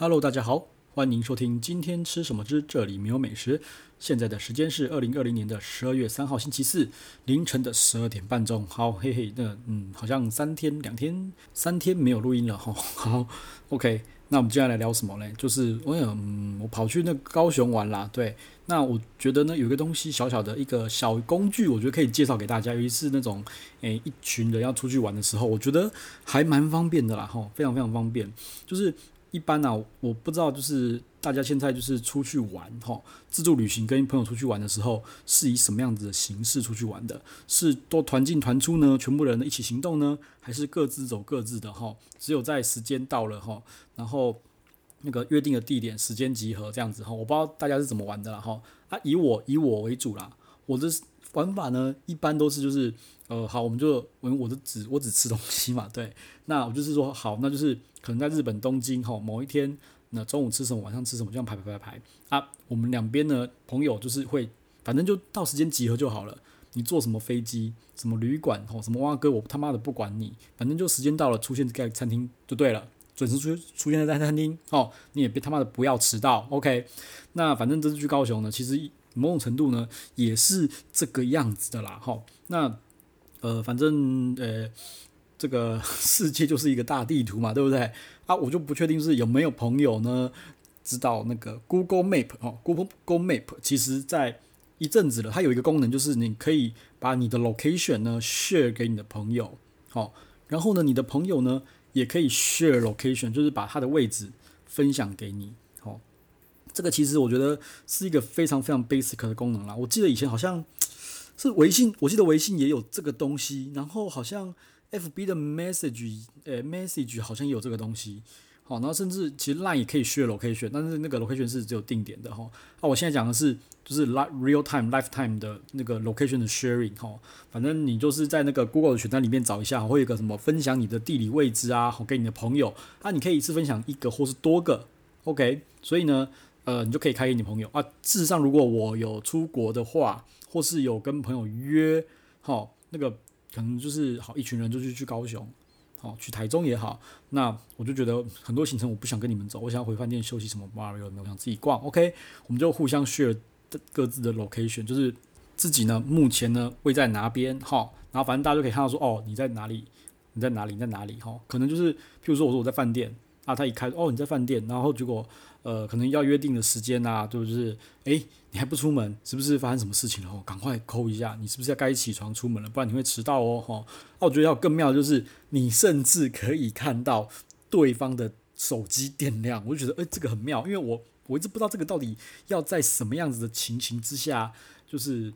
Hello，大家好，欢迎收听今天吃什么之这里没有美食。现在的时间是二零二零年的十二月三号星期四凌晨的十二点半钟。好，嘿嘿，那嗯，好像三天两天三天没有录音了哈。好，OK，那我们接下来聊什么呢？就是我想，嗯，我跑去那高雄玩啦。对，那我觉得呢，有一个东西小小的一个小工具，我觉得可以介绍给大家。尤其是那种诶一群人要出去玩的时候，我觉得还蛮方便的啦，哈，非常非常方便，就是。一般呢、啊，我不知道，就是大家现在就是出去玩哈，自助旅行跟朋友出去玩的时候，是以什么样子的形式出去玩的？是都团进团出呢？全部人一起行动呢？还是各自走各自的哈？只有在时间到了哈，然后那个约定的地点、时间集合这样子哈？我不知道大家是怎么玩的啦哈。啊，以我以我为主啦，我的玩法呢，一般都是就是。呃，好，我们就我我的只我只吃东西嘛，对，那我就是说好，那就是可能在日本东京吼，某一天，那中午吃什么，晚上吃什么，这样排排排排啊，我们两边呢朋友就是会，反正就到时间集合就好了。你坐什么飞机，什么旅馆吼，什么哇哥，我他妈的不管你，反正就时间到了，出现在餐厅就对了，准时出出现在餐厅哦，你也别他妈的不要迟到，OK？那反正这次去高雄呢，其实某种程度呢也是这个样子的啦，吼，那。呃，反正呃，这个世界就是一个大地图嘛，对不对？啊，我就不确定是有没有朋友呢知道那个 Google Map 哦，Google Map 其实在一阵子了，它有一个功能，就是你可以把你的 location 呢 share 给你的朋友，好，然后呢，你的朋友呢也可以 share location，就是把他的位置分享给你，好，这个其实我觉得是一个非常非常 basic 的功能啦。我记得以前好像。是微信，我记得微信也有这个东西，然后好像 FB 的 message，呃，message 好像也有这个东西，好，然后甚至其实 Line 也可以 share location，但是那个 location 是只有定点的哈。啊，我现在讲的是就是 live real time lifetime 的那个 location 的 sharing 哈，反正你就是在那个 Google 的选单里面找一下，会有个什么分享你的地理位置啊，好给你的朋友啊，你可以一次分享一个或是多个，OK，所以呢，呃，你就可以开给你朋友啊。事实上，如果我有出国的话，或是有跟朋友约，好，那个可能就是好一群人就是去高雄，好去台中也好，那我就觉得很多行程我不想跟你们走，我想要回饭店休息什么嘛，有没有想自己逛？OK，我们就互相 share 各自的 location，就是自己呢目前呢位在哪边，哈，然后反正大家就可以看到说哦你在哪里，你在哪里，你在哪里，哈，可能就是譬如说我说我在饭店。啊，他一开哦，你在饭店，然后结果呃，可能要约定的时间啊，就是诶，你还不出门，是不是发生什么事情了？哦，赶快扣一下，你是不是要该起床出门了？不然你会迟到哦，哈。那我觉得要更妙就是，你甚至可以看到对方的手机电量，我就觉得诶，这个很妙，因为我我一直不知道这个到底要在什么样子的情形之下，就是。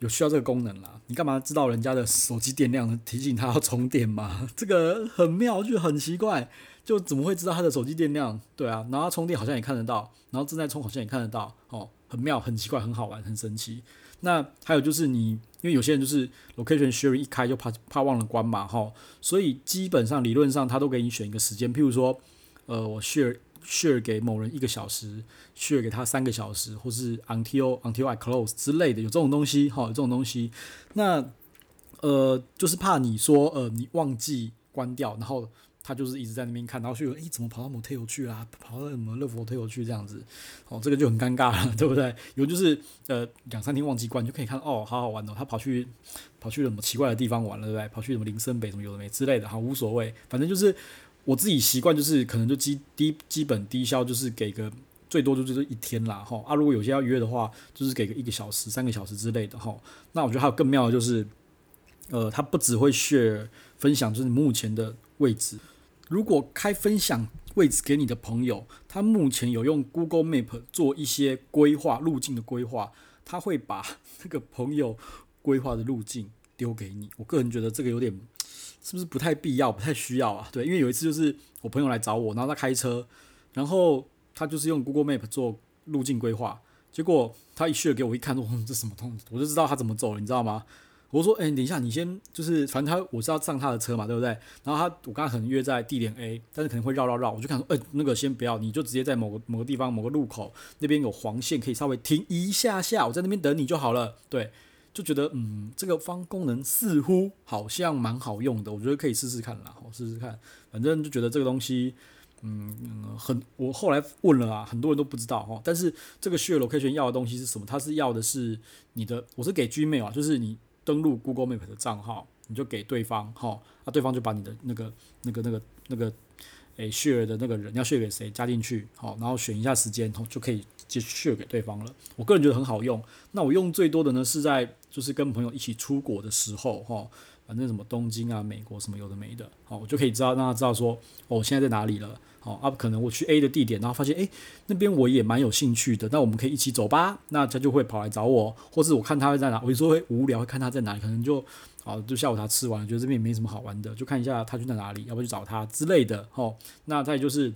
有需要这个功能啦，你干嘛知道人家的手机电量，提醒他要充电吗？这个很妙，就很奇怪，就怎么会知道他的手机电量？对啊，然后充电好像也看得到，然后正在充好像也看得到，哦，很妙，很奇怪，很好玩，很神奇。那还有就是你，因为有些人就是 location sharing 一开就怕怕忘了关嘛，哈，所以基本上理论上他都给你选一个时间，譬如说，呃，我 share。share 给某人一个小时，share 给他三个小时，或是 until until I close 之类的，有这种东西，哈，有这种东西。那呃，就是怕你说呃，你忘记关掉，然后他就是一直在那边看，然后就诶，怎么跑到 motel 去啦？跑到什么乐福 motel 去这样子？哦，这个就很尴尬了，对不对？有就是呃，两三天忘记关，就可以看哦，好好玩哦，他跑去跑去什么奇怪的地方玩了，对不对？跑去什么林森北什么有的没之类的，好无所谓，反正就是。我自己习惯就是可能就基低基本低消就是给个最多就就是一天啦哈啊，如果有些要约的话，就是给个一个小时、三个小时之类的哈。那我觉得还有更妙的就是，呃，他不只会 share 分享，就是目前的位置。如果开分享位置给你的朋友，他目前有用 Google Map 做一些规划路径的规划，他会把 那个朋友规划的路径丢给你。我个人觉得这个有点。是不是不太必要，不太需要啊？对，因为有一次就是我朋友来找我，然后他开车，然后他就是用 Google Map 做路径规划，结果他一 share 给我一看，说、这什么东西，我就知道他怎么走了，你知道吗？我说，哎、等一下，你先就是，反正他我是要上他的车嘛，对不对？然后他我刚刚可能约在地点 A，但是可能会绕绕绕，我就看说，哎、那个先不要，你就直接在某个某个地方某个路口那边有黄线，可以稍微停一下下，我在那边等你就好了，对。就觉得嗯，这个方功能似乎好像蛮好用的，我觉得可以试试看啦，我试试看。反正就觉得这个东西，嗯，很我后来问了啊，很多人都不知道哈。但是这个 share location 要的东西是什么？它是要的是你的，我是给 Gmail 啊，就是你登录 Google Map 的账号，你就给对方哈，那对方就把你的那个那个那个那个诶 share 的那个人要 share 给谁加进去，好，然后选一下时间，就可以就 share 给对方了。我个人觉得很好用。那我用最多的呢是在就是跟朋友一起出国的时候哈。反正什么东京啊、美国什么有的没的，好，我就可以知道让他知道说，哦，我现在在哪里了，好啊，可能我去 A 的地点，然后发现，诶，那边我也蛮有兴趣的，那我们可以一起走吧。那他就会跑来找我，或是我看他会在哪，我有时候会无聊会看他在哪里，可能就，好，就下午茶吃完，觉得这边也没什么好玩的，就看一下他去在哪里，要不去找他之类的，哦，那再就是，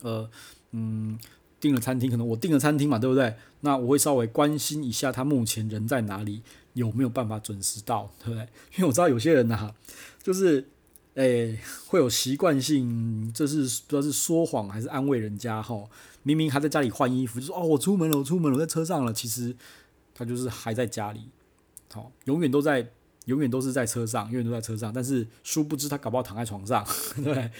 呃，嗯，订了餐厅，可能我订了餐厅嘛，对不对？那我会稍微关心一下他目前人在哪里。有没有办法准时到，对不对？因为我知道有些人呐、就是，诶、会有习惯性，这是不知道是说谎还是安慰人家哈。明明还在家里换衣服，就说哦，我出门了，我出门了，我在车上了。其实他就是还在家里，好，永远都在，永远都是在车上，永远都在车上。但是殊不知他搞不好躺在床上，对，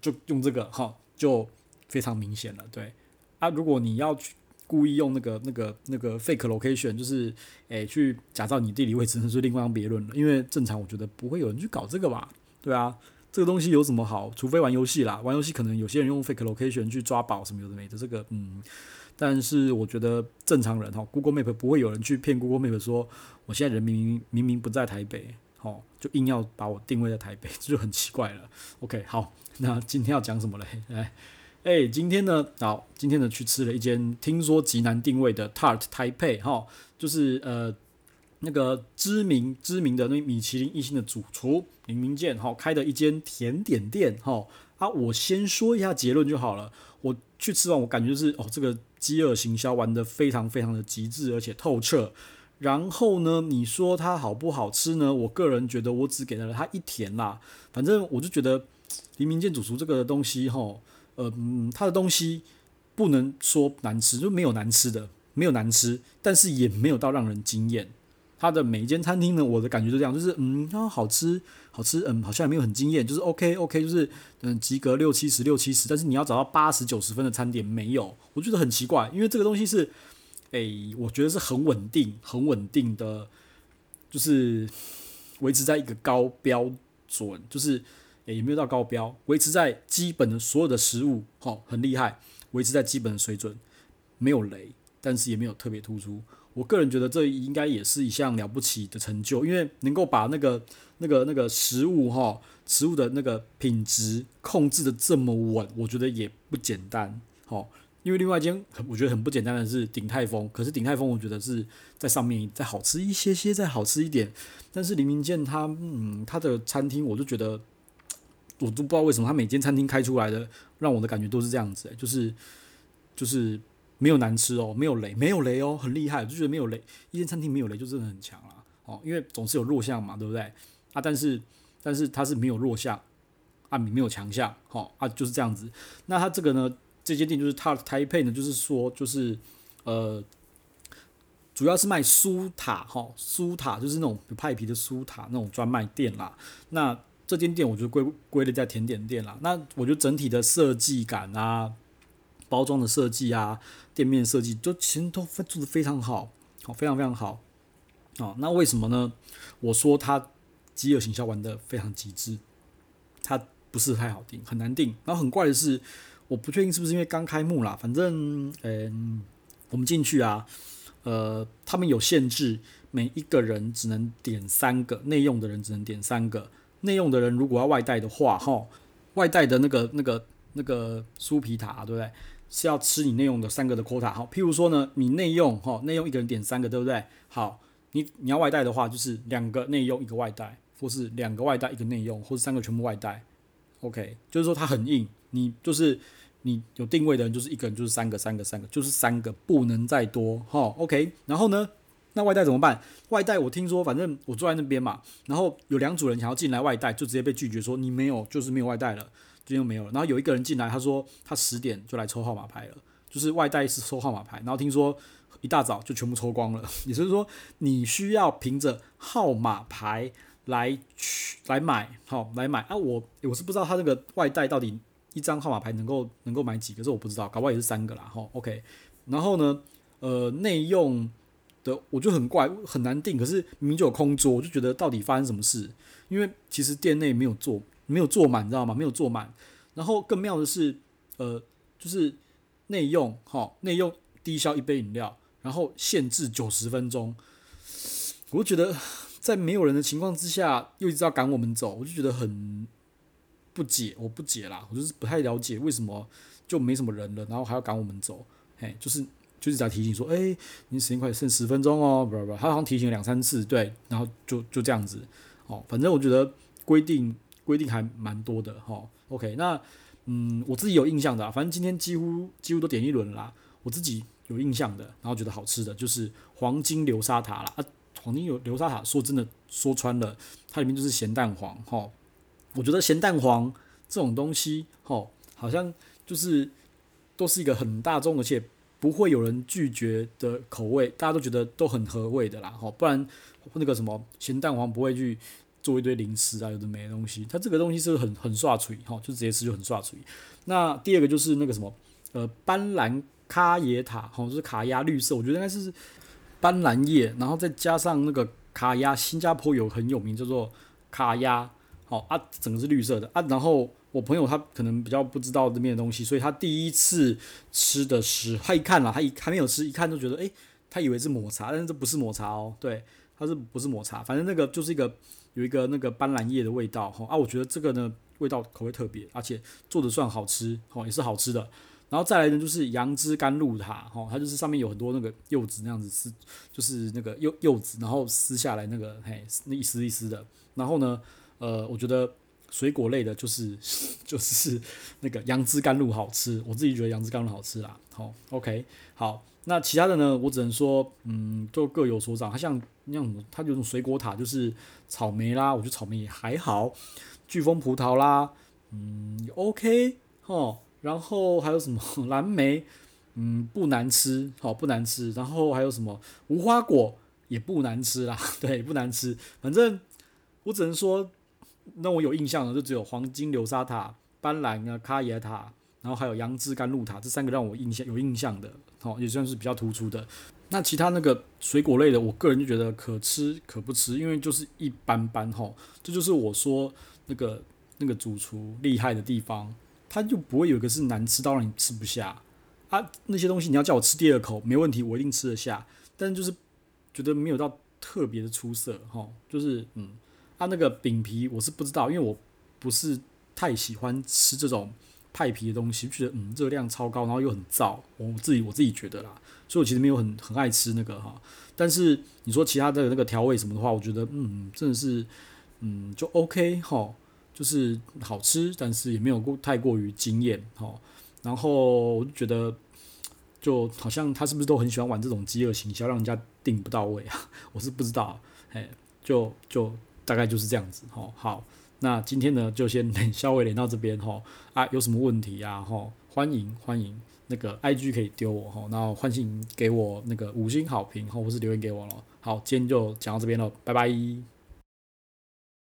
就用这个哈，就非常明显了。对，啊，如果你要去。故意用那个、那个、那个 fake location，就是诶、去假造你地理位置，那是另当别论了。因为正常我觉得不会有人去搞这个吧？对啊，这个东西有什么好？除非玩游戏啦，玩游戏可能有些人用 fake location 去抓宝什么有的没的。这个嗯，但是我觉得正常人哈，Google Map 不会有人去骗 Google Map 说我现在人明明明明不在台北，哦就硬要把我定位在台北，这就很奇怪了。OK，好，那今天要讲什么嘞？来。诶、今天呢，好，今天呢去吃了一间听说极难定位的 Tart Taipei 哈，就是呃那个知名知名的那米其林一星的主厨林明健哈开的一间甜点店哈啊，我先说一下结论就好了。我去吃完，我感觉就是哦，这个饥饿行销玩得非常非常的极致而且透彻。然后呢，你说它好不好吃呢？我个人觉得我只给了它一甜啦。反正我就觉得林明健主厨这个东西哈。呃嗯，他的东西不能说难吃，就没有难吃的，没有难吃，但是也没有到让人惊艳。他的每一间餐厅呢，我的感觉就这样，就是嗯，它好吃，好吃，嗯，好像也没有很惊艳，就是 OK OK，就是嗯及格六七十六七十，但是你要找到八十九十分的餐点没有，我觉得很奇怪，因为这个东西是，哎、欸，我觉得是很稳定，很稳定的，就是维持在一个高标准，就是。也没有到高标，维持在基本的所有的食物，好，很厉害，维持在基本的水准，没有雷，但是也没有特别突出。我个人觉得这应该也是一项了不起的成就，因为能够把那个、那个、那个食物哈，食物的那个品质控制的这么稳，我觉得也不简单，好。因为另外一间我觉得很不简单的是鼎泰丰，可是鼎泰丰我觉得是在上面再好吃一些些，再好吃一点。但是林明健他，嗯，他的餐厅我就觉得。我都不知道为什么他每间餐厅开出来的，让我的感觉都是这样子，就是就是没有难吃哦，没有雷，没有雷哦，很厉害，我就觉得没有雷，一间餐厅没有雷就真的很强了哦，因为总是有弱项嘛，对不对啊？但是但是它是没有弱项啊，没有强项，好啊，就是这样子。那它这个呢，这间店就是它台配呢，就是说就是呃，主要是卖苏塔哈，苏塔就是那种派皮的苏塔那种专卖店啦，那。这间店我觉得归归类在甜点店啦。那我觉得整体的设计感啊，包装的设计啊，店面设计都其实都做得非常好，好，非常非常好。啊，那为什么呢？我说它饥饿行销玩得非常极致，它不是太好订，很难订。然后很怪的是，我不确定是不是因为刚开幕啦，反正嗯，我们进去啊，呃，他们有限制，每一个人只能点三个，内用的人只能点三个。内用的人如果要外带的话，哈，外带的那个、那个、那个酥皮塔，对不对？是要吃你内用的三个的 quota，好，譬如说呢，你内用，哈，内用一个人点三个，对不对？好，你你要外带的话，就是两个内用一个外带，或是两个外带一个内用，或是三个全部外带。OK，就是说它很硬，你就是你有定位的人，就是一个人就是三个、三个、三个，就是三个，不能再多，哈。OK，然后呢？那外带怎么办？外带我听说，反正我坐在那边嘛，然后有两组人想要进来外带，就直接被拒绝说你没有，就是没有外带了，今天没有了。然后有一个人进来，他说他十点就来抽号码牌了，就是外带是抽号码牌，然后听说一大早就全部抽光了。也就是说，你需要凭着号码牌来去来买，好来买啊！我我是不知道他这个外带到底一张号码牌能够能够买几个？这我不知道，搞不好也是三个啦。吼，OK。然后呢，呃，内用的我就很怪，很难定。可是明明就有空桌，我就觉得到底发生什么事？因为其实店内没有坐，没有坐满，你知道吗？没有坐满。然后更妙的是，呃，就是内用，哈，内用低消一杯饮料，然后限制九十分钟。我就觉得在没有人的情况之下，又一直要赶我们走，我就觉得很不解，我不解啦，我就是不太了解为什么就没什么人了，然后还要赶我们走。嘿，就是就是在提醒说，哎、你时间快剩十分钟哦，不不，他好像提醒两三次，对，然后就就这样子，哦，反正我觉得规定。规定还蛮多的哈，OK，那嗯，我自己有印象的，反正今天几乎几乎都点一轮啦。我自己有印象的，然后觉得好吃的就是黄金流沙塔啦。啊，黄金流流沙塔，说真的，说穿了，它里面就是咸蛋黄哈。我觉得咸蛋黄这种东西哈，好像就是都是一个很大众，而且不会有人拒绝的口味，大家都觉得都很合味的啦哈。不然那个什么咸蛋黄不会去。做一堆零食啊，有的没的东西，它这个东西是很很刷嘴哈，就直接吃就很刷嘴。那第二个就是那个什么，呃，斑斓卡椰塔，哈，就是卡鸭绿色，我觉得应该是斑斓叶，然后再加上那个卡鸭，新加坡有很有名叫做卡鸭，好啊，整个是绿色的啊。然后我朋友他可能比较不知道这边的东西，所以他第一次吃的时候，他一看了，他一还没有吃，一看就觉得，诶、他以为是抹茶，但是这不是抹茶哦，对，它是不是抹茶？反正那个就是一个。有一个那个斑斓叶的味道哈啊，我觉得这个呢味道口味特别，而且做的算好吃哈，也是好吃的。然后再来呢就是杨枝甘露塔哈，它就是上面有很多那个柚子那样子撕，就是那个柚柚子，然后撕下来那个嘿那一丝一丝的。然后呢，呃，我觉得水果类的就是 就是那个杨枝甘露好吃，我自己觉得杨枝甘露好吃啦。好，OK，好。那其他的呢？我只能说，嗯，都各有所长。它像那种，它有种水果塔，就是草莓啦，我觉得草莓也还好。巨峰葡萄啦，嗯，OK 哦。然后还有什么 蓝莓，嗯，不难吃，好不难吃。然后还有什么无花果也不难吃啦，对，不难吃。反正我只能说，那我有印象的就只有黄金流沙塔、斑斓啊、卡椰塔。然后还有杨枝甘露塔，这三个让我印象有印象的，哦，也算是比较突出的。那其他那个水果类的，我个人就觉得可吃可不吃，因为就是一般般，哈，这就是我说那个那个主厨厉害的地方，他就不会有一个是难吃到让你吃不下啊。那些东西你要叫我吃第二口，没问题，我一定吃得下，但是就是觉得没有到特别的出色，哈，就是嗯，啊那个饼皮我是不知道，因为我不是太喜欢吃这种。派皮的东西，觉得嗯热量超高，然后又很燥，我自己我自己觉得啦，所以我其实没有很很爱吃那个哈。但是你说其他的那个调味什么的话，我觉得嗯真的是嗯就 OK 哈，就是好吃，但是也没有过太过于惊艳哈。然后我就觉得就好像他是不是都很喜欢玩这种饥饿行销，让人家订不到位啊？我是不知道，哎，就就大概就是这样子哈。好。那今天呢，就先连 稍微连到这边吼啊，有什么问题啊吼，欢迎欢迎那个 IG 可以丢我吼，然后欢迎给我那个五星好评或是留言给我咯。好，今天就讲到这边了，拜拜。